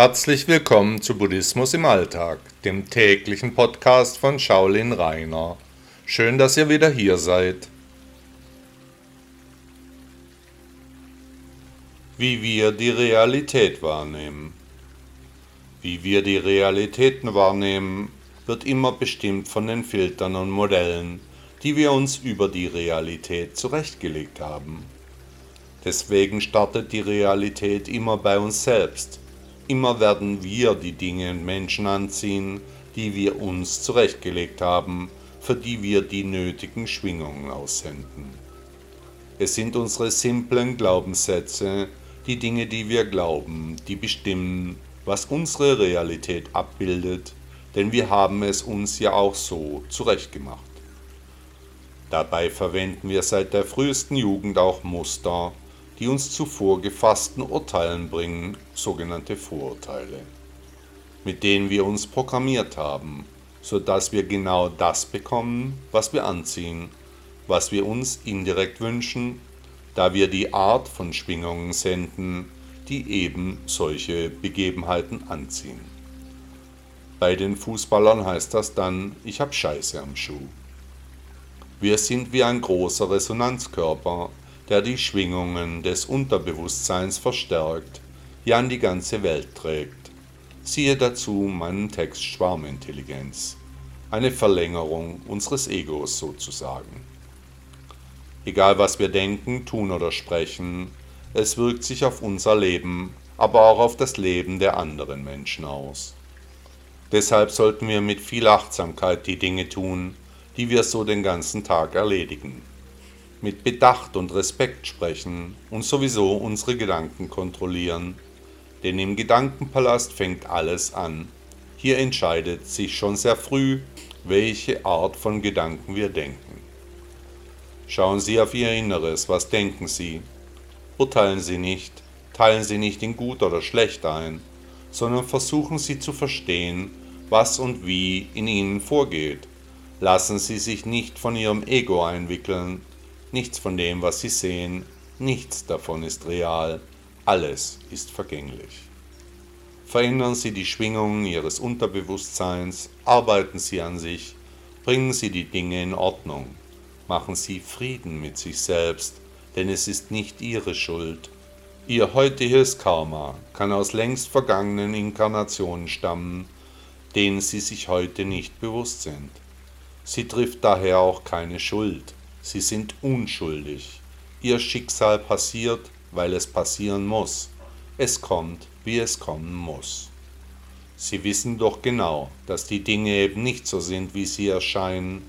Herzlich willkommen zu Buddhismus im Alltag, dem täglichen Podcast von Shaolin Rainer. Schön, dass ihr wieder hier seid. Wie wir die Realität wahrnehmen. Wie wir die Realitäten wahrnehmen, wird immer bestimmt von den Filtern und Modellen, die wir uns über die Realität zurechtgelegt haben. Deswegen startet die Realität immer bei uns selbst Immer werden wir die Dinge und Menschen anziehen, die wir uns zurechtgelegt haben, für die wir die nötigen Schwingungen aussenden. Es sind unsere simplen Glaubenssätze, die Dinge, die wir glauben, die bestimmen, was unsere Realität abbildet, denn wir haben es uns ja auch so zurechtgemacht. Dabei verwenden wir seit der frühesten Jugend auch Muster, die uns zu vorgefassten Urteilen bringen, sogenannte Vorurteile, mit denen wir uns programmiert haben, sodass wir genau das bekommen, was wir anziehen, was wir uns indirekt wünschen, da wir die Art von Schwingungen senden, die eben solche Begebenheiten anziehen. Bei den Fußballern heißt das dann, ich hab Scheiße am Schuh. Wir sind wie ein großer Resonanzkörper, der die Schwingungen des Unterbewusstseins verstärkt, ja an die ganze Welt trägt. Siehe dazu meinen Text Schwarmintelligenz, eine Verlängerung unseres Egos sozusagen. Egal was wir denken, tun oder sprechen, es wirkt sich auf unser Leben, aber auch auf das Leben der anderen Menschen aus. Deshalb sollten wir mit viel Achtsamkeit die Dinge tun, die wir so den ganzen Tag erledigen mit Bedacht und Respekt sprechen und sowieso unsere Gedanken kontrollieren. Denn im Gedankenpalast fängt alles an. Hier entscheidet sich schon sehr früh, welche Art von Gedanken wir denken. Schauen Sie auf Ihr Inneres, was denken Sie? Urteilen Sie nicht, teilen Sie nicht in gut oder schlecht ein, sondern versuchen Sie zu verstehen, was und wie in Ihnen vorgeht. Lassen Sie sich nicht von Ihrem Ego einwickeln, Nichts von dem, was Sie sehen, nichts davon ist real, alles ist vergänglich. Verändern Sie die Schwingungen Ihres Unterbewusstseins, arbeiten Sie an sich, bringen Sie die Dinge in Ordnung, machen Sie Frieden mit sich selbst, denn es ist nicht Ihre Schuld. Ihr heutiges Karma kann aus längst vergangenen Inkarnationen stammen, denen Sie sich heute nicht bewusst sind. Sie trifft daher auch keine Schuld Sie sind unschuldig. Ihr Schicksal passiert, weil es passieren muss. Es kommt, wie es kommen muss. Sie wissen doch genau, dass die Dinge eben nicht so sind, wie sie erscheinen.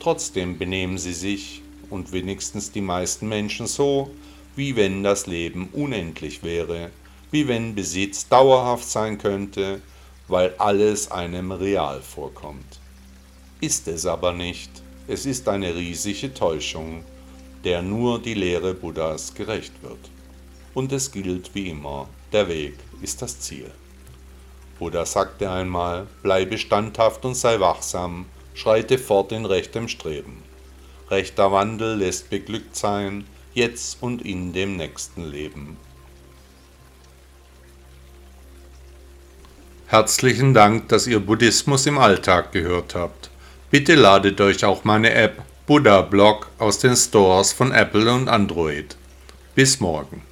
Trotzdem benehmen sie sich, und wenigstens die meisten Menschen so, wie wenn das Leben unendlich wäre, wie wenn Besitz dauerhaft sein könnte, weil alles einem real vorkommt. Ist es aber nicht. Es ist eine riesige Täuschung, der nur die Lehre Buddhas gerecht wird. Und es gilt wie immer, der Weg ist das Ziel. Buddha sagte einmal, bleibe standhaft und sei wachsam, schreite fort in rechtem Streben. Rechter Wandel lässt beglückt sein, jetzt und in dem nächsten Leben. Herzlichen Dank, dass ihr Buddhismus im Alltag gehört habt. Bitte ladet euch auch meine App Buddha Blog aus den Stores von Apple und Android. Bis morgen.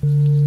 Thank you.